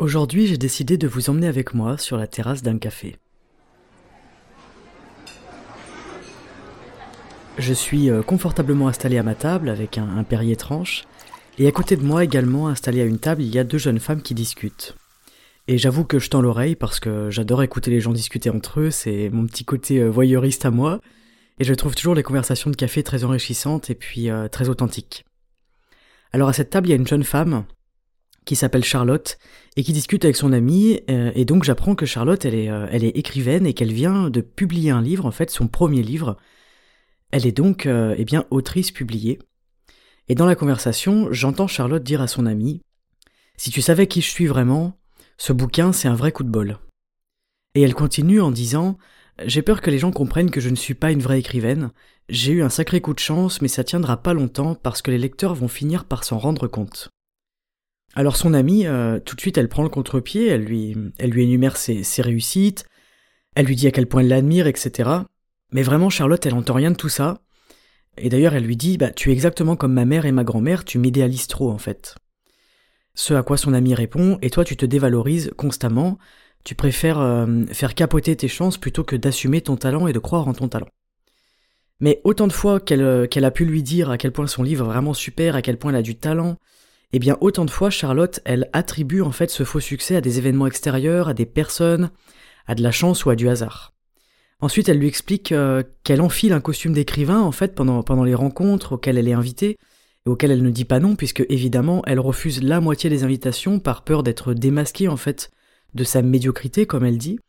Aujourd'hui, j'ai décidé de vous emmener avec moi sur la terrasse d'un café. Je suis euh, confortablement installé à ma table avec un, un Perrier tranche, et à côté de moi également installé à une table, il y a deux jeunes femmes qui discutent. Et j'avoue que je tends l'oreille parce que j'adore écouter les gens discuter entre eux, c'est mon petit côté euh, voyeuriste à moi, et je trouve toujours les conversations de café très enrichissantes et puis euh, très authentiques. Alors à cette table, il y a une jeune femme qui s'appelle Charlotte et qui discute avec son amie euh, et donc j'apprends que Charlotte elle est, euh, elle est écrivaine et qu'elle vient de publier un livre en fait son premier livre. Elle est donc euh, eh bien autrice publiée. Et dans la conversation, j'entends Charlotte dire à son amie Si tu savais qui je suis vraiment, ce bouquin c'est un vrai coup de bol. Et elle continue en disant J'ai peur que les gens comprennent que je ne suis pas une vraie écrivaine. J'ai eu un sacré coup de chance, mais ça tiendra pas longtemps parce que les lecteurs vont finir par s'en rendre compte. Alors son amie, euh, tout de suite, elle prend le contre-pied, elle lui, elle lui énumère ses, réussites, elle lui dit à quel point elle l'admire, etc. Mais vraiment, Charlotte, elle entend rien de tout ça. Et d'ailleurs, elle lui dit, bah, tu es exactement comme ma mère et ma grand-mère, tu m'idéalises trop, en fait. Ce à quoi son amie répond, et toi, tu te dévalorises constamment, tu préfères euh, faire capoter tes chances plutôt que d'assumer ton talent et de croire en ton talent. Mais autant de fois qu'elle euh, qu'elle a pu lui dire à quel point son livre est vraiment super, à quel point elle a du talent, eh bien autant de fois Charlotte, elle attribue en fait ce faux succès à des événements extérieurs, à des personnes, à de la chance ou à du hasard. Ensuite, elle lui explique euh, qu'elle enfile un costume d'écrivain en fait pendant, pendant les rencontres auxquelles elle est invitée et auxquelles elle ne dit pas non puisque évidemment elle refuse la moitié des invitations par peur d'être démasquée en fait de sa médiocrité comme elle dit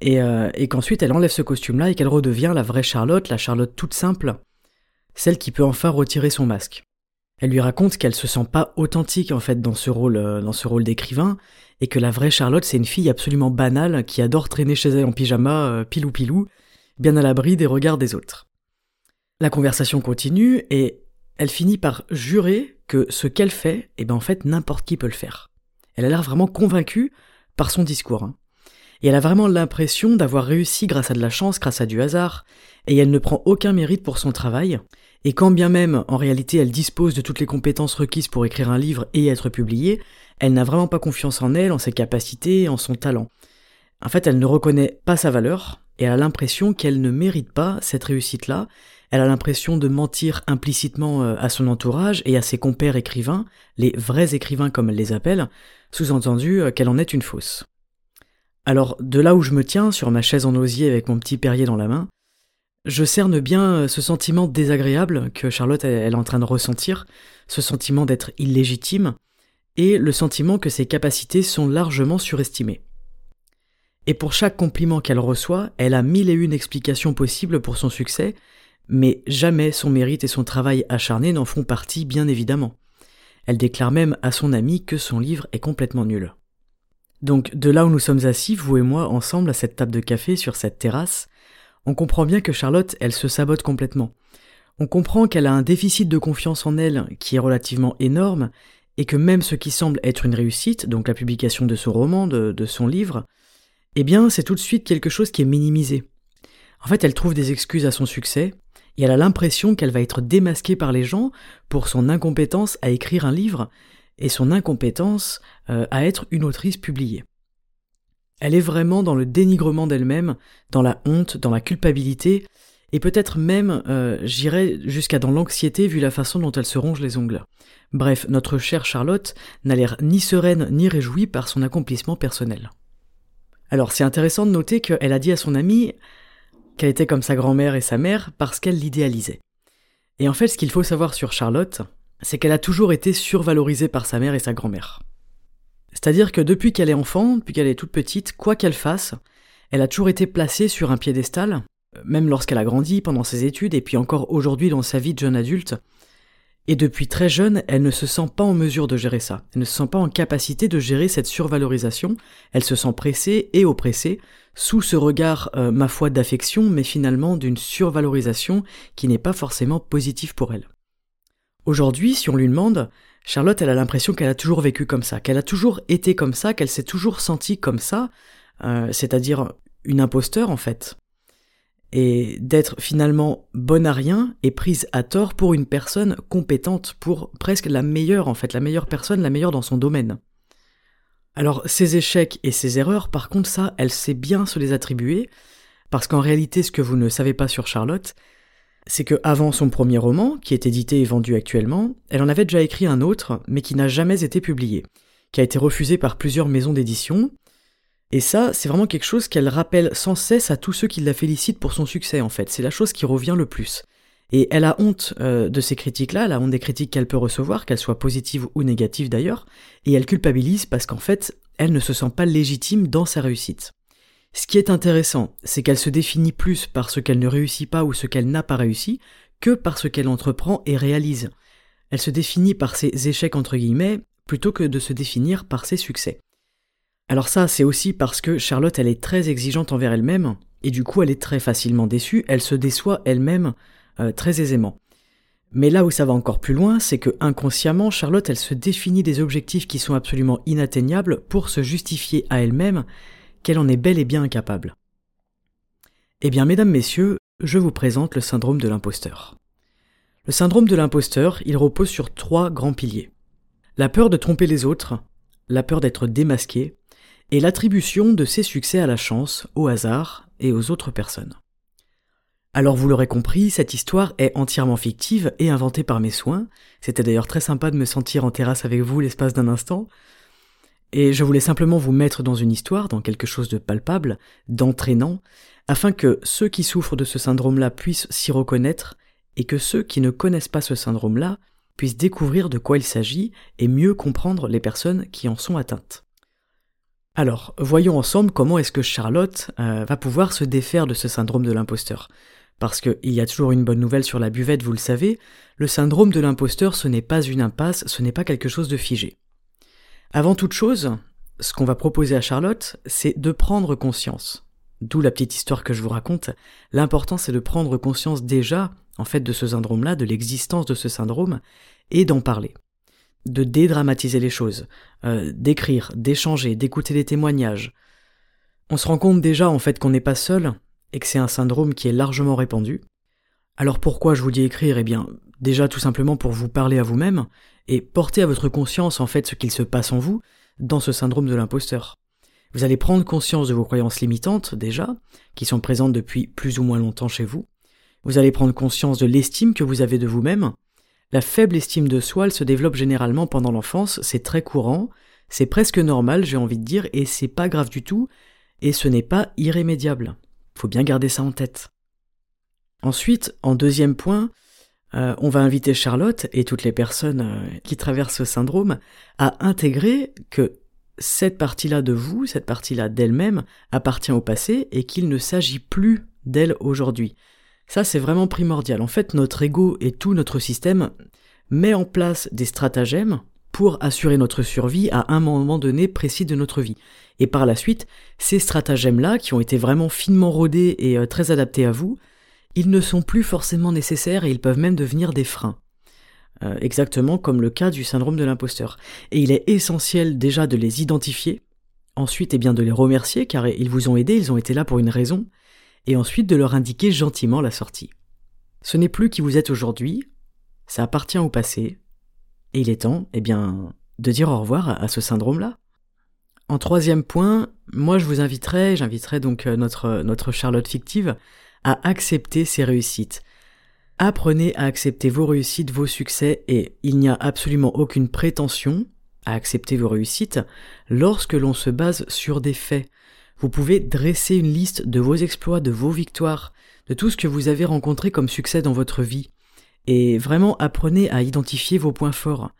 et, euh, et qu'ensuite elle enlève ce costume-là et qu'elle redevient la vraie Charlotte, la Charlotte toute simple, celle qui peut enfin retirer son masque. Elle lui raconte qu'elle se sent pas authentique en fait dans ce rôle, euh, dans ce rôle d'écrivain, et que la vraie Charlotte c'est une fille absolument banale qui adore traîner chez elle en pyjama, euh, pilou pilou, bien à l'abri des regards des autres. La conversation continue et elle finit par jurer que ce qu'elle fait, eh ben en fait n'importe qui peut le faire. Elle a l'air vraiment convaincue par son discours. Hein. Et elle a vraiment l'impression d'avoir réussi grâce à de la chance, grâce à du hasard, et elle ne prend aucun mérite pour son travail, et quand bien même en réalité elle dispose de toutes les compétences requises pour écrire un livre et être publiée, elle n'a vraiment pas confiance en elle, en ses capacités, en son talent. En fait, elle ne reconnaît pas sa valeur, et elle a l'impression qu'elle ne mérite pas cette réussite-là, elle a l'impression de mentir implicitement euh, à son entourage et à ses compères écrivains, les vrais écrivains comme elle les appelle, sous-entendu euh, qu'elle en est une fausse. Alors, de là où je me tiens, sur ma chaise en osier avec mon petit Perrier dans la main, je cerne bien euh, ce sentiment désagréable que Charlotte est en train de ressentir, ce sentiment d'être illégitime, et le sentiment que ses capacités sont largement surestimées. Et pour chaque compliment qu'elle reçoit, elle a mille et une explications possibles pour son succès, mais jamais son mérite et son travail acharné n'en font partie, bien évidemment. Elle déclare même à son ami que son livre est complètement nul. Donc de là où nous sommes assis, vous et moi, ensemble à cette table de café sur cette terrasse, on comprend bien que Charlotte, elle se sabote complètement. On comprend qu'elle a un déficit de confiance en elle qui est relativement énorme, et que même ce qui semble être une réussite, donc la publication de ce roman, de, de son livre, eh bien c'est tout de suite quelque chose qui est minimisé. En fait, elle trouve des excuses à son succès, et elle a l'impression qu'elle va être démasquée par les gens pour son incompétence à écrire un livre, et son incompétence euh, à être une autrice publiée. Elle est vraiment dans le dénigrement d'elle-même, dans la honte, dans la culpabilité, et peut-être même, euh, j'irais jusqu'à dans l'anxiété vu la façon dont elle se ronge les ongles. Bref, notre chère Charlotte n'a l'air ni sereine ni réjouie par son accomplissement personnel. Alors c'est intéressant de noter qu'elle a dit à son amie qu'elle était comme sa grand-mère et sa mère parce qu'elle l'idéalisait. Et en fait, ce qu'il faut savoir sur Charlotte, c'est qu'elle a toujours été survalorisée par sa mère et sa grand-mère. C'est-à-dire que depuis qu'elle est enfant, depuis qu'elle est toute petite, quoi qu'elle fasse, elle a toujours été placée sur un piédestal, même lorsqu'elle a grandi pendant ses études et puis encore aujourd'hui dans sa vie de jeune adulte. Et depuis très jeune, elle ne se sent pas en mesure de gérer ça. Elle ne se sent pas en capacité de gérer cette survalorisation. Elle se sent pressée et oppressée sous ce regard, euh, ma foi, d'affection, mais finalement d'une survalorisation qui n'est pas forcément positive pour elle. Aujourd'hui, si on lui demande, Charlotte, elle a l'impression qu'elle a toujours vécu comme ça, qu'elle a toujours été comme ça, qu'elle s'est toujours sentie comme ça, euh, c'est-à-dire une imposteur en fait et d'être finalement bonne à rien et prise à tort pour une personne compétente, pour presque la meilleure en fait, la meilleure personne, la meilleure dans son domaine. Alors ses échecs et ses erreurs, par contre ça, elle sait bien se les attribuer, parce qu'en réalité ce que vous ne savez pas sur Charlotte, c'est que avant son premier roman, qui est édité et vendu actuellement, elle en avait déjà écrit un autre, mais qui n'a jamais été publié, qui a été refusé par plusieurs maisons d'édition, et ça, c'est vraiment quelque chose qu'elle rappelle sans cesse à tous ceux qui la félicitent pour son succès, en fait. C'est la chose qui revient le plus. Et elle a honte euh, de ces critiques-là, elle a honte des critiques qu'elle peut recevoir, qu'elles soient positives ou négatives d'ailleurs, et elle culpabilise parce qu'en fait, elle ne se sent pas légitime dans sa réussite. Ce qui est intéressant, c'est qu'elle se définit plus par ce qu'elle ne réussit pas ou ce qu'elle n'a pas réussi, que par ce qu'elle entreprend et réalise. Elle se définit par ses échecs entre guillemets, plutôt que de se définir par ses succès. Alors ça, c'est aussi parce que Charlotte, elle est très exigeante envers elle-même, et du coup, elle est très facilement déçue, elle se déçoit elle-même euh, très aisément. Mais là où ça va encore plus loin, c'est que inconsciemment, Charlotte, elle se définit des objectifs qui sont absolument inatteignables pour se justifier à elle-même qu'elle en est bel et bien incapable. Eh bien, mesdames, messieurs, je vous présente le syndrome de l'imposteur. Le syndrome de l'imposteur, il repose sur trois grands piliers. La peur de tromper les autres, la peur d'être démasqué, et l'attribution de ses succès à la chance, au hasard et aux autres personnes. Alors vous l'aurez compris, cette histoire est entièrement fictive et inventée par mes soins. C'était d'ailleurs très sympa de me sentir en terrasse avec vous l'espace d'un instant. Et je voulais simplement vous mettre dans une histoire, dans quelque chose de palpable, d'entraînant, afin que ceux qui souffrent de ce syndrome-là puissent s'y reconnaître, et que ceux qui ne connaissent pas ce syndrome-là puissent découvrir de quoi il s'agit et mieux comprendre les personnes qui en sont atteintes. Alors, voyons ensemble comment est-ce que Charlotte euh, va pouvoir se défaire de ce syndrome de l'imposteur. Parce qu'il y a toujours une bonne nouvelle sur la buvette, vous le savez, le syndrome de l'imposteur, ce n'est pas une impasse, ce n'est pas quelque chose de figé. Avant toute chose, ce qu'on va proposer à Charlotte, c'est de prendre conscience. D'où la petite histoire que je vous raconte. L'important, c'est de prendre conscience déjà, en fait, de ce syndrome-là, de l'existence de ce syndrome, et d'en parler de dédramatiser les choses, euh, d'écrire, d'échanger, d'écouter des témoignages. On se rend compte déjà en fait qu'on n'est pas seul et que c'est un syndrome qui est largement répandu. Alors pourquoi je vous dis écrire? Eh bien, déjà tout simplement pour vous parler à vous-même et porter à votre conscience en fait ce qu'il se passe en vous dans ce syndrome de l'imposteur. Vous allez prendre conscience de vos croyances limitantes déjà, qui sont présentes depuis plus ou moins longtemps chez vous. Vous allez prendre conscience de l'estime que vous avez de vous-même, la faible estime de soi, elle se développe généralement pendant l'enfance, c'est très courant, c'est presque normal, j'ai envie de dire, et c'est pas grave du tout, et ce n'est pas irrémédiable. Faut bien garder ça en tête. Ensuite, en deuxième point, euh, on va inviter Charlotte et toutes les personnes euh, qui traversent ce syndrome à intégrer que cette partie-là de vous, cette partie-là d'elle-même, appartient au passé et qu'il ne s'agit plus d'elle aujourd'hui. Ça, c'est vraiment primordial. En fait, notre ego et tout notre système met en place des stratagèmes pour assurer notre survie à un moment donné précis de notre vie. Et par la suite, ces stratagèmes-là, qui ont été vraiment finement rodés et euh, très adaptés à vous, ils ne sont plus forcément nécessaires et ils peuvent même devenir des freins. Euh, exactement comme le cas du syndrome de l'imposteur. Et il est essentiel déjà de les identifier, ensuite et eh bien de les remercier car ils vous ont aidé, ils ont été là pour une raison, et ensuite de leur indiquer gentiment la sortie. Ce n'est plus qui vous êtes aujourd'hui, ça appartient au passé, et il est temps, eh bien, de dire au revoir à ce syndrome-là. En troisième point, moi je vous inviterai, j'inviterai donc euh, notre, notre Charlotte fictive, à accepter ses réussites. Apprenez à accepter vos réussites, vos succès, et il n'y a absolument aucune prétention à accepter vos réussites lorsque l'on se base sur des faits. Vous pouvez dresser une liste de vos exploits, de vos victoires, de tout ce que vous avez rencontré comme succès dans votre vie. Et vraiment apprenez à identifier vos points forts.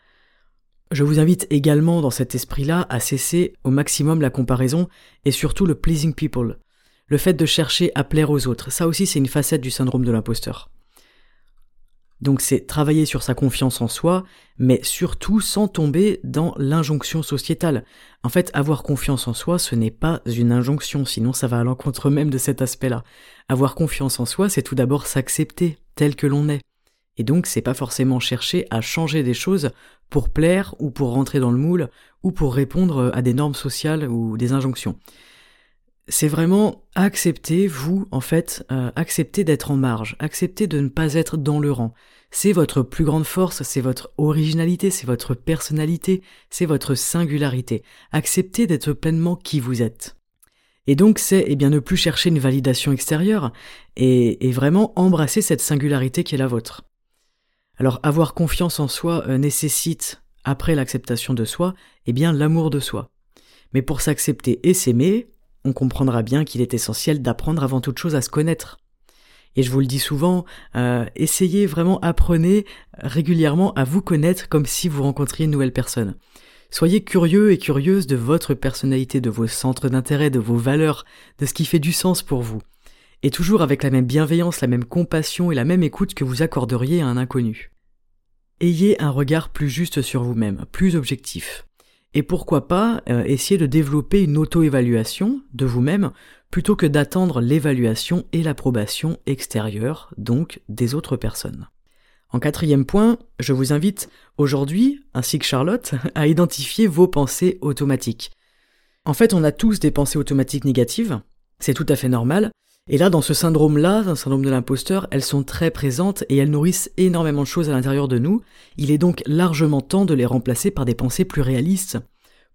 Je vous invite également dans cet esprit-là à cesser au maximum la comparaison et surtout le pleasing people. Le fait de chercher à plaire aux autres, ça aussi c'est une facette du syndrome de l'imposteur. Donc c'est travailler sur sa confiance en soi, mais surtout sans tomber dans l'injonction sociétale. En fait, avoir confiance en soi, ce n'est pas une injonction, sinon ça va à l'encontre même de cet aspect-là. Avoir confiance en soi, c'est tout d'abord s'accepter tel que l'on est. Et donc c'est pas forcément chercher à changer des choses pour plaire ou pour rentrer dans le moule ou pour répondre à des normes sociales ou des injonctions c'est vraiment accepter, vous, en fait, euh, accepter d'être en marge, accepter de ne pas être dans le rang. C'est votre plus grande force, c'est votre originalité, c'est votre personnalité, c'est votre singularité. Accepter d'être pleinement qui vous êtes. Et donc c'est eh bien ne plus chercher une validation extérieure et, et, vraiment embrasser cette singularité qui est la vôtre. Alors avoir confiance en soi euh, nécessite, après l'acceptation de soi, eh bien l'amour de soi. Mais pour s'accepter et s'aimer, on comprendra bien qu'il est essentiel d'apprendre avant toute chose à se connaître. Et je vous le dis souvent, euh, essayez vraiment, apprenez régulièrement à vous connaître comme si vous rencontriez une nouvelle personne. Soyez curieux et curieuse de votre personnalité, de vos centres d'intérêt, de vos valeurs, de ce qui fait du sens pour vous. Et toujours avec la même bienveillance, la même compassion et la même écoute que vous accorderiez à un inconnu. Ayez un regard plus juste sur vous-même, plus objectif. Et pourquoi pas euh, essayer de développer une auto-évaluation de vous-même plutôt que d'attendre l'évaluation et l'approbation extérieure, donc des autres personnes. En quatrième point, je vous invite aujourd'hui, ainsi que Charlotte, à identifier vos pensées automatiques. En fait, on a tous des pensées automatiques négatives, c'est tout à fait normal, et là, dans ce syndrome-là, un syndrome de l'imposteur, elles sont très présentes et elles nourrissent énormément de choses à l'intérieur de nous. Il est donc largement temps de les remplacer par des pensées plus réalistes,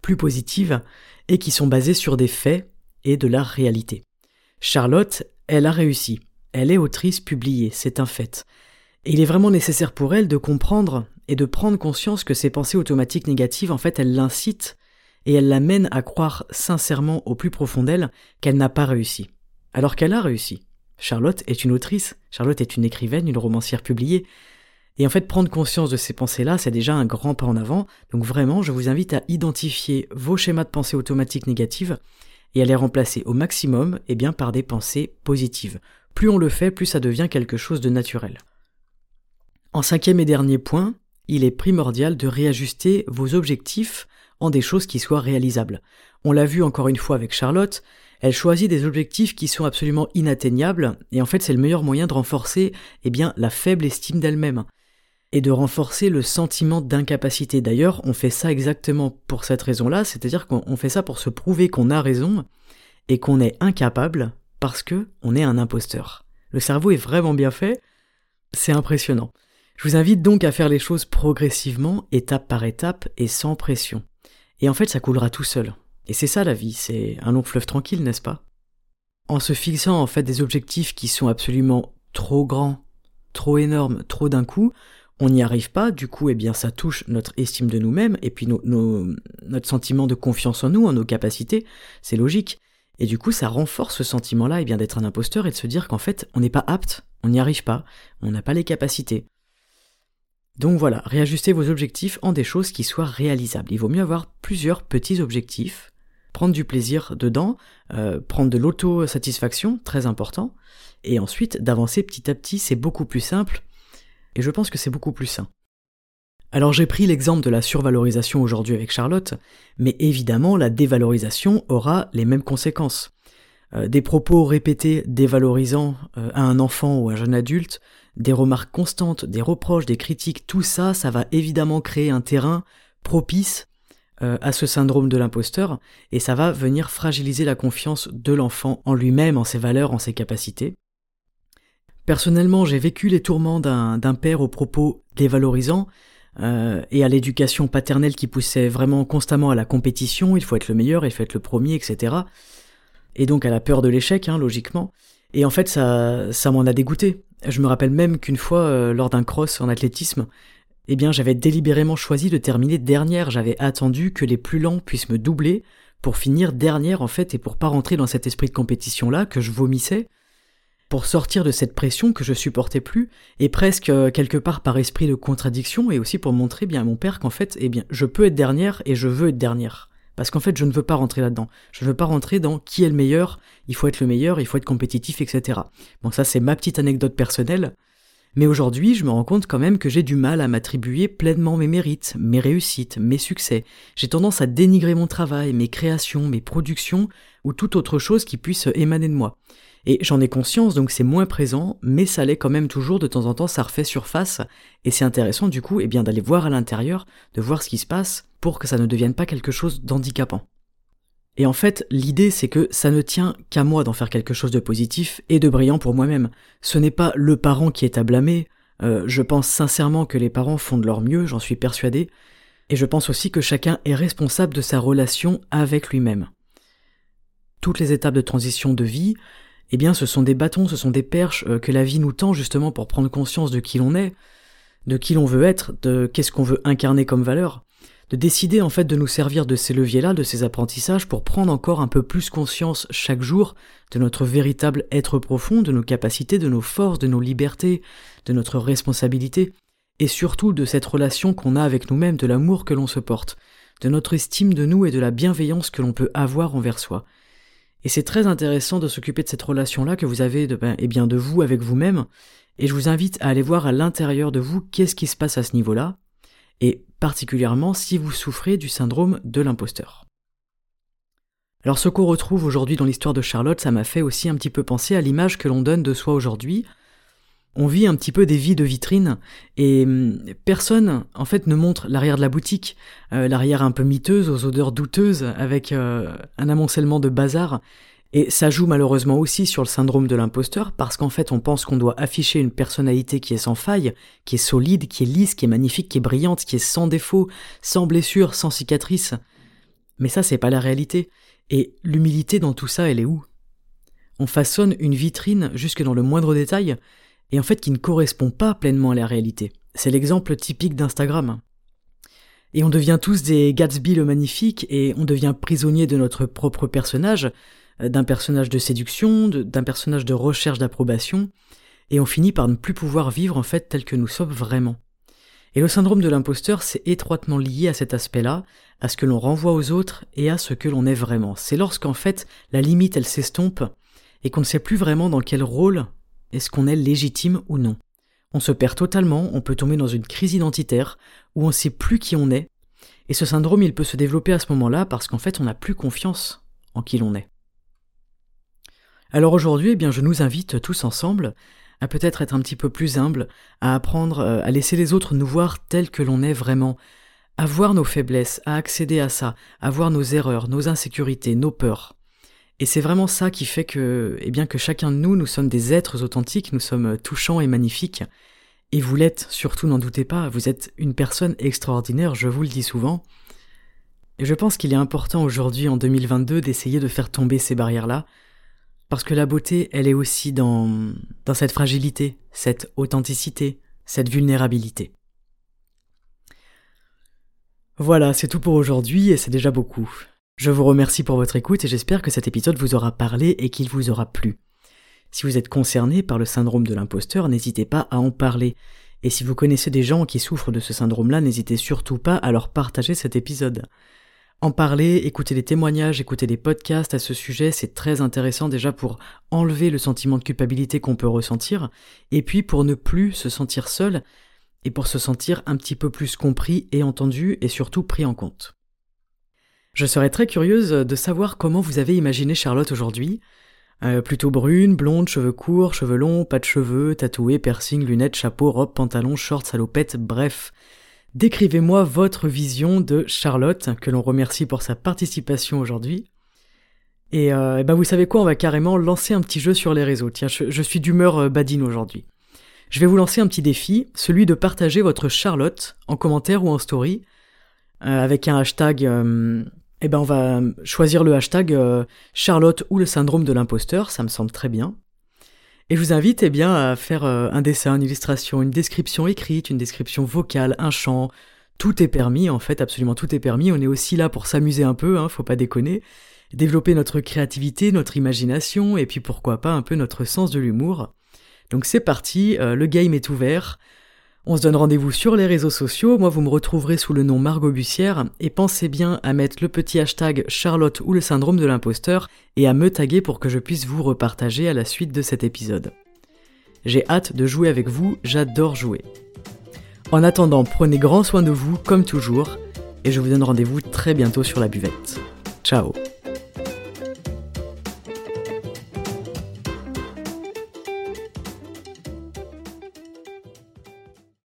plus positives, et qui sont basées sur des faits et de la réalité. Charlotte, elle a réussi. Elle est autrice publiée, c'est un fait. Et il est vraiment nécessaire pour elle de comprendre et de prendre conscience que ces pensées automatiques négatives, en fait, elles l'incitent et elles l'amènent à croire sincèrement au plus profond d'elle qu'elle n'a pas réussi alors qu'elle a réussi. Charlotte est une autrice, Charlotte est une écrivaine, une romancière publiée. Et en fait, prendre conscience de ces pensées-là, c'est déjà un grand pas en avant. Donc vraiment, je vous invite à identifier vos schémas de pensée automatiques négatives et à les remplacer au maximum eh par des pensées positives. Plus on le fait, plus ça devient quelque chose de naturel. En cinquième et dernier point, il est primordial de réajuster vos objectifs en des choses qui soient réalisables. On l'a vu encore une fois avec Charlotte, elle choisit des objectifs qui sont absolument inatteignables, et en fait c'est le meilleur moyen de renforcer eh bien, la faible estime d'elle-même, et de renforcer le sentiment d'incapacité. D'ailleurs, on fait ça exactement pour cette raison-là, c'est-à-dire qu'on fait ça pour se prouver qu'on a raison, et qu'on est incapable, parce que on est un imposteur. Le cerveau est vraiment bien fait, c'est impressionnant. Je vous invite donc à faire les choses progressivement, étape par étape, et sans pression. Et en fait, ça coulera tout seul. Et c'est ça la vie, c'est un long fleuve tranquille, n'est-ce pas? En se fixant en fait des objectifs qui sont absolument trop grands, trop énormes, trop d'un coup, on n'y arrive pas, du coup, eh bien, ça touche notre estime de nous-mêmes et puis notre sentiment de confiance en nous, en nos capacités, c'est logique. Et du coup, ça renforce ce sentiment-là, eh bien, d'être un imposteur et de se dire qu'en fait, on n'est pas apte, on n'y arrive pas, on n'a pas les capacités. Donc voilà, réajustez vos objectifs en des choses qui soient réalisables. Il vaut mieux avoir plusieurs petits objectifs prendre du plaisir dedans, euh, prendre de l'auto-satisfaction, très important, et ensuite d'avancer petit à petit, c'est beaucoup plus simple, et je pense que c'est beaucoup plus sain. Alors j'ai pris l'exemple de la survalorisation aujourd'hui avec Charlotte, mais évidemment la dévalorisation aura les mêmes conséquences. Euh, des propos répétés dévalorisants euh, à un enfant ou à un jeune adulte, des remarques constantes, des reproches, des critiques, tout ça, ça va évidemment créer un terrain propice euh, à ce syndrome de l'imposteur, et ça va venir fragiliser la confiance de l'enfant en lui-même, en ses valeurs, en ses capacités. Personnellement, j'ai vécu les tourments d'un père aux propos dévalorisants, euh, et à l'éducation paternelle qui poussait vraiment constamment à la compétition, il faut être le meilleur, il faut être le premier, etc. Et donc à la peur de l'échec, hein, logiquement. Et en fait, ça, ça m'en a dégoûté. Je me rappelle même qu'une fois, euh, lors d'un cross en athlétisme, eh bien j'avais délibérément choisi de terminer dernière, j'avais attendu que les plus lents puissent me doubler pour finir dernière en fait et pour pas rentrer dans cet esprit de compétition là que je vomissais, pour sortir de cette pression que je supportais plus et presque euh, quelque part par esprit de contradiction et aussi pour montrer bien à mon père qu'en fait eh bien je peux être dernière et je veux être dernière. Parce qu'en fait, je ne veux pas rentrer là-dedans. Je ne veux pas rentrer dans qui est le meilleur, il faut être le meilleur, il faut être compétitif, etc. Bon, ça c'est ma petite anecdote personnelle. Mais aujourd'hui, je me rends compte quand même que j'ai du mal à m'attribuer pleinement mes mérites, mes réussites, mes succès. J'ai tendance à dénigrer mon travail, mes créations, mes productions, ou toute autre chose qui puisse émaner de moi. Et j'en ai conscience, donc c'est moins présent, mais ça l'est quand même toujours, de temps en temps ça refait surface, et c'est intéressant du coup, eh bien d'aller voir à l'intérieur, de voir ce qui se passe, pour que ça ne devienne pas quelque chose d'handicapant. Et en fait, l'idée c'est que ça ne tient qu'à moi d'en faire quelque chose de positif et de brillant pour moi-même. Ce n'est pas le parent qui est à blâmer, euh, je pense sincèrement que les parents font de leur mieux, j'en suis persuadé, et je pense aussi que chacun est responsable de sa relation avec lui-même. Toutes les étapes de transition de vie, eh bien ce sont des bâtons, ce sont des perches euh, que la vie nous tend justement pour prendre conscience de qui l'on est, de qui l'on veut être, de qu'est-ce qu'on veut incarner comme valeur de décider en fait de nous servir de ces leviers-là, de ces apprentissages, pour prendre encore un peu plus conscience chaque jour de notre véritable être profond, de nos capacités, de nos forces, de nos libertés, de notre responsabilité, et surtout de cette relation qu'on a avec nous-mêmes, de l'amour que l'on se porte, de notre estime de nous et de la bienveillance que l'on peut avoir envers soi. Et c'est très intéressant de s'occuper de cette relation-là que vous avez de, ben, eh bien de vous avec vous-même, et je vous invite à aller voir à l'intérieur de vous qu'est-ce qui se passe à ce niveau-là, et particulièrement si vous souffrez du syndrome de l'imposteur. Alors ce qu'on retrouve aujourd'hui dans l'histoire de Charlotte, ça m'a fait aussi un petit peu penser à l'image que l'on donne de soi aujourd'hui. On vit un petit peu des vies de vitrine et hum, personne en fait ne montre l'arrière de la boutique, euh, l'arrière un peu miteuse aux odeurs douteuses avec euh, un amoncellement de bazar et ça joue malheureusement aussi sur le syndrome de l'imposteur parce qu'en fait on pense qu'on doit afficher une personnalité qui est sans faille, qui est solide, qui est lisse, qui est magnifique, qui est brillante, qui est sans défaut, sans blessure, sans cicatrice. Mais ça c'est pas la réalité. Et l'humilité dans tout ça elle est où? On façonne une vitrine jusque dans le moindre détail et en fait qui ne correspond pas pleinement à la réalité. C'est l'exemple typique d'Instagram. Et on devient tous des Gatsby le magnifique et on devient prisonnier de notre propre personnage d'un personnage de séduction, d'un personnage de recherche d'approbation, et on finit par ne plus pouvoir vivre en fait tel que nous sommes vraiment. Et le syndrome de l'imposteur, c'est étroitement lié à cet aspect-là, à ce que l'on renvoie aux autres et à ce que l'on est vraiment. C'est lorsqu'en fait la limite elle s'estompe et qu'on ne sait plus vraiment dans quel rôle est-ce qu'on est légitime ou non. On se perd totalement, on peut tomber dans une crise identitaire où on ne sait plus qui on est, et ce syndrome il peut se développer à ce moment-là parce qu'en fait on n'a plus confiance en qui l'on est. Alors aujourd'hui, eh bien, je nous invite tous ensemble à peut-être être un petit peu plus humble, à apprendre euh, à laisser les autres nous voir tels que l'on est vraiment, à voir nos faiblesses, à accéder à ça, à voir nos erreurs, nos insécurités, nos peurs. Et c'est vraiment ça qui fait que, eh bien, que chacun de nous, nous sommes des êtres authentiques, nous sommes touchants et magnifiques. Et vous l'êtes, surtout n'en doutez pas, vous êtes une personne extraordinaire, je vous le dis souvent. Et je pense qu'il est important aujourd'hui, en 2022, d'essayer de faire tomber ces barrières-là, parce que la beauté, elle est aussi dans, cette fragilité, cette authenticité, cette vulnérabilité. Voilà, c'est tout pour aujourd'hui et c'est déjà beaucoup. Je vous remercie pour votre écoute et j'espère que cet épisode vous aura parlé et qu'il vous aura plu. Si vous êtes concerné par le syndrome de l'imposteur, n'hésitez pas à en parler. Et si vous connaissez des gens qui souffrent de ce syndrome-là, n'hésitez surtout pas à leur partager cet épisode. En parler, écouter des témoignages, écouter des podcasts à ce sujet, c'est très intéressant déjà pour enlever le sentiment de culpabilité qu'on peut ressentir, et puis pour ne plus se sentir seul, et pour se sentir un petit peu plus compris et entendu, et surtout pris en compte. Je serais très curieuse de savoir comment vous avez imaginé Charlotte aujourd'hui. Euh, plutôt brune, blonde, cheveux courts, cheveux longs, pas de cheveux, tatouée, piercing, lunettes, chapeau, robe, pantalon, short, salopette, bref. Décrivez-moi votre vision de Charlotte, que l'on remercie pour sa participation aujourd'hui. Et, euh, ben vous savez quoi, on va carrément lancer un petit jeu sur les réseaux. Tiens, je, suis d'humeur euh, badine aujourd'hui. Je vais vous lancer un petit défi, celui de partager votre Charlotte en commentaire ou en story, euh, avec un hashtag. eh ben on va choisir le hashtag Charlotte ou le syndrome de l'imposteur, ça me semble très bien. Et je vous invite eh bien, à faire euh, un dessin, une illustration, une description écrite, une description vocale, un chant. Tout est permis, en fait, absolument tout est permis. On est aussi là pour s'amuser un peu, hein, faut pas déconner. Développer notre créativité, notre imagination, et puis pourquoi pas un peu notre sens de l'humour. Donc c'est parti, euh, le game est ouvert. On se donne rendez-vous sur les réseaux sociaux, moi vous me retrouverez sous le nom Margot Bussière, et pensez bien à mettre le petit hashtag Charlotte ou le syndrome de l'imposteur, et à me taguer pour que je puisse vous repartager à la suite de cet épisode. J'ai hâte de jouer avec vous, j'adore jouer. En attendant, prenez grand soin de vous, comme toujours, et je vous donne rendez-vous très bientôt sur la buvette. Ciao